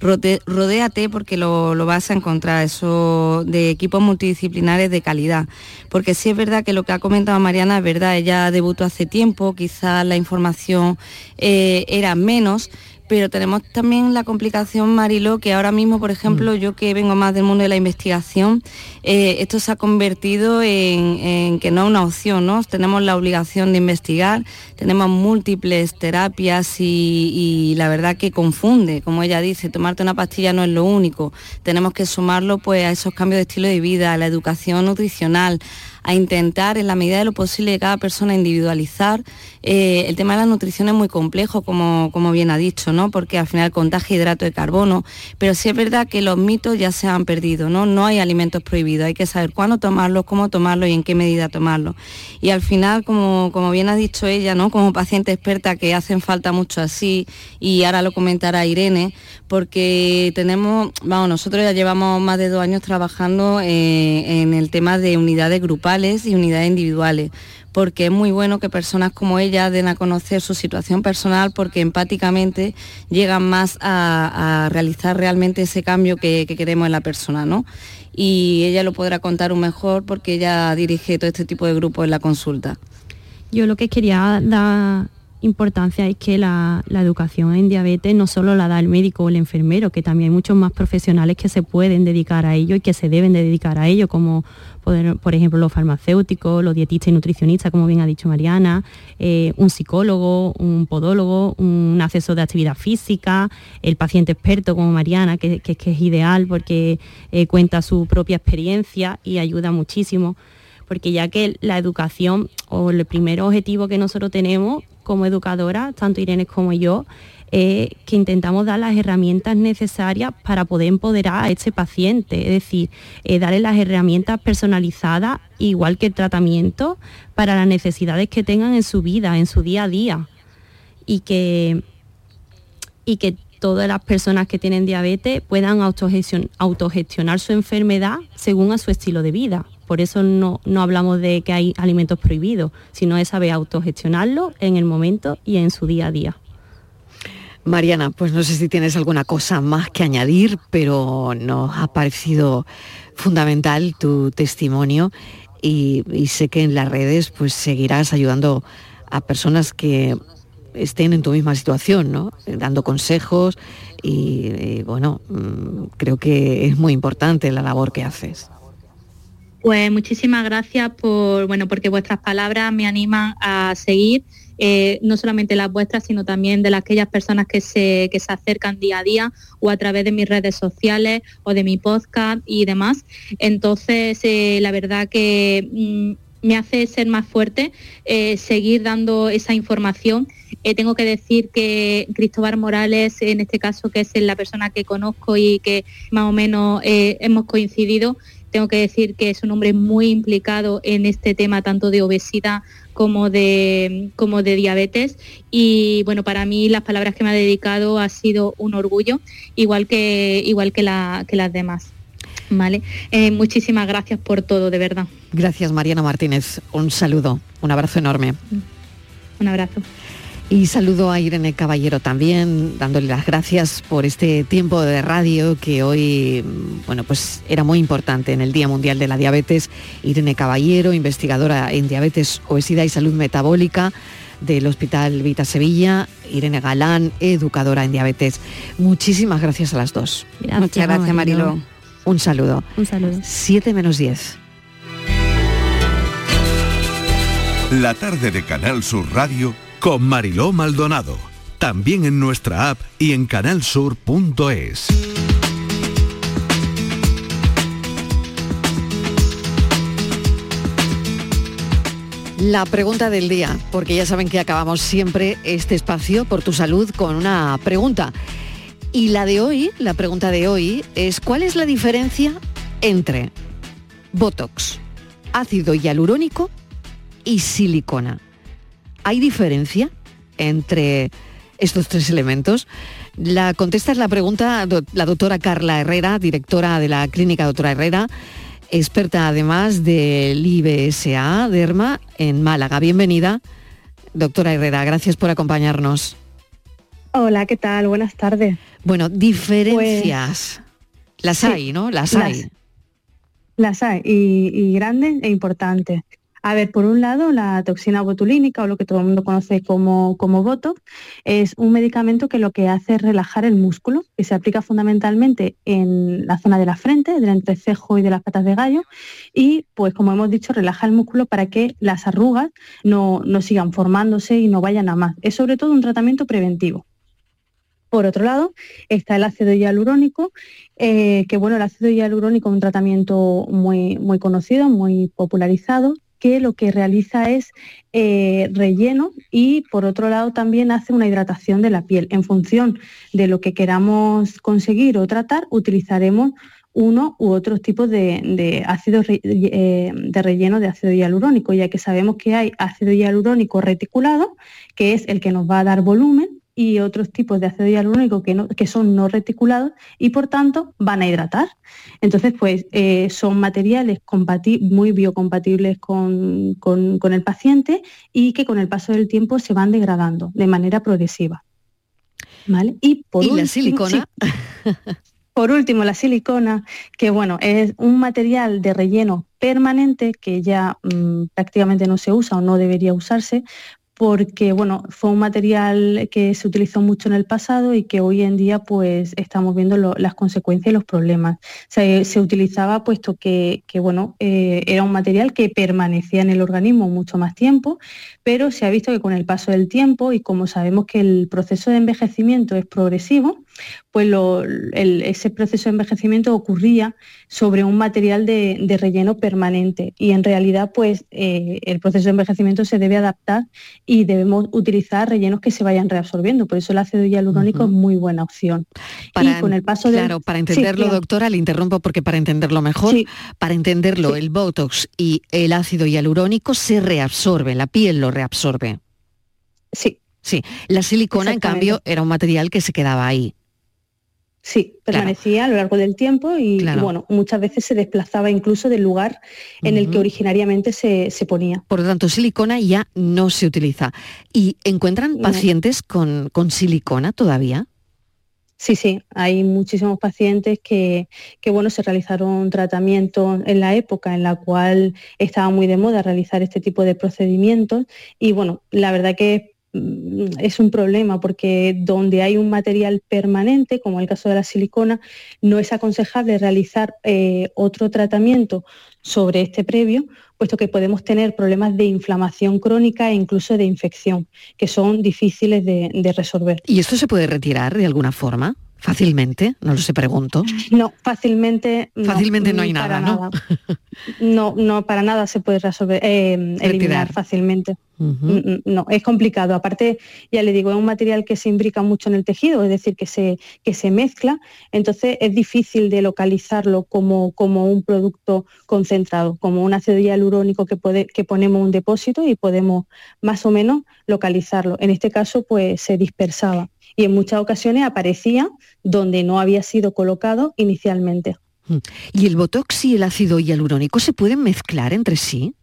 rodéate porque lo, vas a encontrar, eso de equipos multidisciplinares de calidad. Porque sí es verdad que lo que ha comentado Mariana es verdad, ella debutó hace tiempo, quizás la información eh, era menos, pero tenemos también la complicación, Marilo, que ahora mismo, por ejemplo, mm. yo que vengo más del mundo de la investigación, eh, esto se ha convertido en, que no es una opción, ¿no? Tenemos la obligación de investigar, tenemos múltiples terapias y, la verdad que confunde, como ella dice, tomarte una pastilla no es lo único, tenemos que sumarlo pues a esos cambios de estilo de vida, a la educación nutricional, a intentar en la medida de lo posible cada persona individualizar. Eh, el tema de la nutrición es muy complejo, como, como bien ha dicho, ¿no? porque al final contagia hidrato de carbono, pero sí es verdad que los mitos ya se han perdido, ¿no? no hay alimentos prohibidos, hay que saber cuándo tomarlos, cómo tomarlos y en qué medida tomarlos. Y al final, como, como bien ha dicho ella, ¿no? como paciente experta, que hacen falta mucho así, y ahora lo comentará Irene, porque tenemos, vamos, nosotros ya llevamos más de dos años trabajando eh, en el tema de unidades grupales y unidades individuales, porque es muy bueno que personas como ella den a conocer su situación personal porque empáticamente llegan más a, realizar realmente ese cambio que, queremos en la persona, ¿no? Y ella lo podrá contar un mejor porque ella dirige todo este tipo de grupos en la consulta. Yo lo que quería dar importancia es que la, educación en diabetes no solo la da el médico o el enfermero, que también hay muchos más profesionales que se pueden dedicar a ello y que se deben de dedicar a ello, como por ejemplo los farmacéuticos, los dietistas y nutricionistas, como bien ha dicho Mariana, eh, un psicólogo, un podólogo, un asesor de actividad física, el paciente experto como Mariana, que, es ideal porque eh, cuenta su propia experiencia y ayuda muchísimo porque ya que la educación o el primer objetivo que nosotros tenemos como educadora, tanto Irene como yo, que intentamos dar las herramientas necesarias para poder empoderar a este paciente, es decir, eh, darle las herramientas personalizadas, igual que el tratamiento, para las necesidades que tengan en su vida, en su día a día. Y que, y que todas las personas que tienen diabetes puedan autogestionar su enfermedad según a su estilo de vida. Por eso no, hablamos de que hay alimentos prohibidos, sino de saber autogestionarlo en el momento y en su día a día. Mariana, pues no sé si tienes alguna cosa más que añadir, pero nos ha parecido fundamental tu testimonio y, sé que en las redes pues seguirás ayudando a personas que estén en tu misma situación, ¿no? Dando consejos y, bueno, mm, creo que es muy importante la labor que haces. Pues muchísimas gracias por, bueno, porque vuestras palabras me animan a seguir, eh, no solamente las vuestras, sino también de aquellas personas que se, que se acercan día a día o a través de mis redes sociales o de mi podcast y demás. Entonces, eh, la verdad que mm, me hace ser más fuerte, eh, seguir dando esa información. tengo que decir que Cristóbal Morales, en este caso, que es la persona que conozco y que más o menos hemos coincidido, tengo que decir que es un hombre muy implicado en este tema tanto de obesidad como de, como de diabetes y bueno, para mí las palabras que me ha dedicado ha sido un orgullo, igual que, igual que, la, que las demás. Vale. Eh, muchísimas gracias por todo, de verdad. Gracias, Mariana Martínez. Un saludo, un abrazo enorme. Un abrazo. Y saludo a Irene Caballero también, dándole las gracias por este tiempo de radio que hoy, bueno, pues era muy importante en el Día Mundial de la Diabetes. Irene Caballero, investigadora en diabetes, obesidad y salud metabólica del Hospital Vita Sevilla, Irene Galán, educadora en diabetes. Muchísimas gracias a las dos. Muchas gracias, Marilo. Un saludo. Un saludo. 7 menos 10. La tarde de Canal Sur Radio con Mariló Maldonado. También en nuestra app y en canalsur.es. La pregunta del día, porque ya saben que acabamos siempre este espacio por tu salud con una pregunta. Y la de hoy, la pregunta de hoy es ¿cuál es la diferencia entre Botox, ácido hialurónico y silicona? ¿Hay diferencia entre estos tres elementos? La contesta es la pregunta la doctora Carla Herrera, directora de la clínica doctora Herrera, experta además del IBSA Derma en Málaga. Bienvenida, doctora Herrera, gracias por acompañarnos. Hola, ¿qué tal? Buenas tardes. Bueno, diferencias. Pues, las sí, hay, ¿no? Las hay. Las hay, y, y grandes e importantes. A ver, por un lado, la toxina botulínica, o lo que todo el mundo conoce como, como Botox, es un medicamento que lo que hace es relajar el músculo, que se aplica fundamentalmente en la zona de la frente, del entrecejo y de las patas de gallo, y pues como hemos dicho, relaja el músculo para que las arrugas no, no sigan formándose y no vayan a más. Es sobre todo un tratamiento preventivo. Por otro lado, está el ácido hialurónico, eh, que bueno, el ácido hialurónico es un tratamiento muy, muy conocido, muy popularizado, que lo que realiza es eh, relleno y por otro lado también hace una hidratación de la piel. En función de lo que queramos conseguir o tratar, utilizaremos uno u otros tipos de, ácidos eh, de relleno de ácido hialurónico, ya que sabemos que hay ácido hialurónico reticulado, que es el que nos va a dar volumen, y otros tipos de ácido hialurónico que, no- que son no reticulados y por tanto van a hidratar. Entonces, pues eh, son materiales muy biocompatibles con, con- con el paciente y que con el paso del tiempo se van degradando de manera progresiva. ¿Vale? Y, por ¿Y la último- silicona? sí. Por último, la silicona, que bueno, es un material de relleno permanente que ya mm, prácticamente no se usa o no debería usarse porque bueno, fue un material que se utilizó mucho en el pasado y que hoy en día pues estamos viendo las consecuencias y los problemas. Se, utilizaba puesto que, que, bueno, eh, era un material que permanecía en el organismo mucho más tiempo, pero se ha visto que con el paso del tiempo y como sabemos que el proceso de envejecimiento es progresivo, pues lo- el- ese proceso de envejecimiento ocurría sobre un material de, de relleno permanente y en realidad pues eh, el proceso de envejecimiento se debe adaptar y debemos utilizar rellenos que se vayan reabsorbiendo, por eso el ácido hialurónico es muy buena opción. Para, y con el paso del- claro, para entenderlo, doctora, le interrumpo porque para entenderlo mejor, para entenderlo, el Botox y el ácido hialurónico se reabsorben, la piel lo reabsorbe. Sí. Sí, la silicona, en cambio, era un material que se quedaba ahí. Sí, permanecía a lo largo del tiempo y, bueno, muchas veces se desplazaba incluso del lugar en el que originariamente se, se ponía. Por lo tanto, silicona ya no se utiliza. ¿Y encuentran No. pacientes con, con silicona todavía? Sí, sí, hay muchísimos pacientes que, que, bueno, se realizaron tratamientos en la época en la cual estaba muy de moda realizar este tipo de procedimientos y bueno, la verdad que es un problema porque donde hay un material permanente, como el caso de la silicona, no es aconsejable realizar eh, otro tratamiento sobre este previo, puesto que podemos tener problemas de inflamación crónica e incluso de infección, que son difíciles de resolver. ¿Y esto se puede retirar de alguna forma? Fácilmente, no lo sé, pregunto. No, fácilmente no. Fácilmente no hay nada, ¿no? No, no, para nada se puede resolver, eh, eliminar Retirar. fácilmente. Mm, mm, No, es complicado. Aparte, ya le digo, es un material que se imbrica mucho en el tejido, es decir, que se, que se mezcla, entonces es difícil de localizarlo como, como un producto concentrado, como un ácido hialurónico que, puede, que ponemos un depósito y podemos más o menos localizarlo. En este caso, pues se dispersaba y en muchas ocasiones aparecía donde no había sido colocado inicialmente. Mm. ¿Y el Botox y el ácido hialurónico se pueden mezclar entre sí?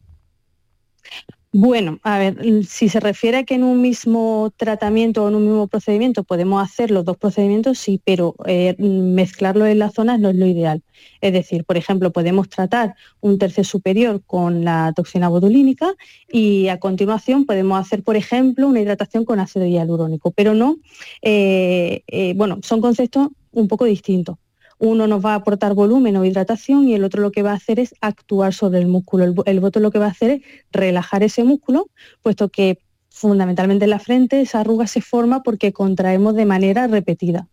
Bueno, a ver, si se refiere a que en un mismo tratamiento o en un mismo procedimiento podemos hacer los dos procedimientos, sí, pero eh, mezclarlo en las zonas no es lo ideal. Es decir, por ejemplo, podemos tratar un tercio superior con la toxina botulínica y a continuación podemos hacer, por ejemplo, una hidratación con ácido hialurónico, pero no, eh, eh, bueno, son conceptos un poco distintos uno nos va a aportar volumen o hidratación y el otro lo que va a hacer es actuar sobre el músculo. El, el lo que va a hacer es relajar ese músculo, puesto que fundamentalmente en la frente esa arruga se forma porque contraemos de manera repetida.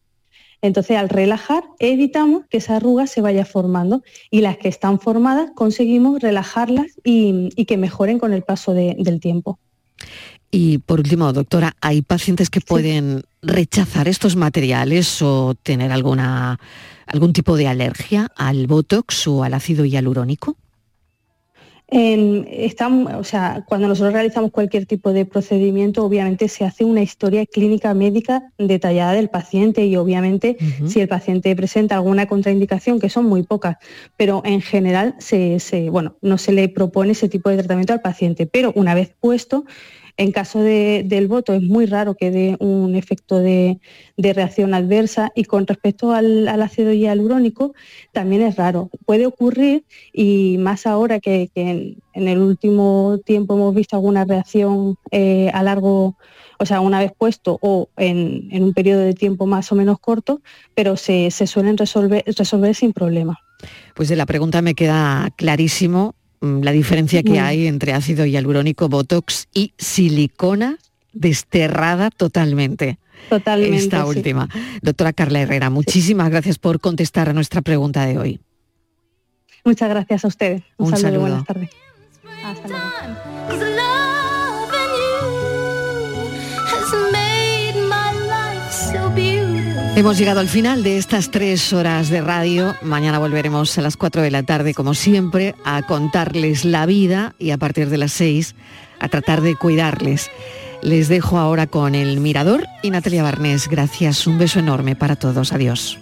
Entonces, al relajar, evitamos que esa arruga se vaya formando y las que están formadas conseguimos relajarlas y, que mejoren con el paso de- del tiempo. Y por último, doctora, ¿hay pacientes que pueden rechazar estos materiales o tener alguna, algún tipo de alergia al Botox o al ácido hialurónico? Están- o sea, cuando nosotros realizamos cualquier tipo de procedimiento, obviamente se hace una historia clínica médica detallada del paciente y obviamente si el paciente presenta alguna contraindicación, que son muy pocas, pero en general se, se- bueno, no se le propone ese tipo de tratamiento al paciente. Pero una vez puesto, En caso del voto es muy raro que dé un efecto de, reacción adversa y con respecto al, ácido hialurónico también es raro. Puede ocurrir y más ahora que, en, el último tiempo hemos visto alguna reacción eh, a largo o sea, una vez puesto o en, un periodo de tiempo más o menos corto, pero se, suelen resolver, resolver sin problema. Pues de la pregunta me queda clarísimo la diferencia que hay entre ácido hialurónico, botox y silicona desterrada totalmente. Totalmente. Esta última. Doctora Carla Herrera, muchísimas gracias por contestar a nuestra pregunta de hoy. Muchas gracias a ustedes. Un, saludo, buenas tardes. Hasta luego. Hemos llegado al final de estas tres horas de radio. Mañana volveremos a las 4 de la tarde, como siempre, a contarles la vida y a partir de las 6 a tratar de cuidarles. Les dejo ahora con el Mirador y Natalia Barnés. Gracias, un beso enorme para todos. Adiós.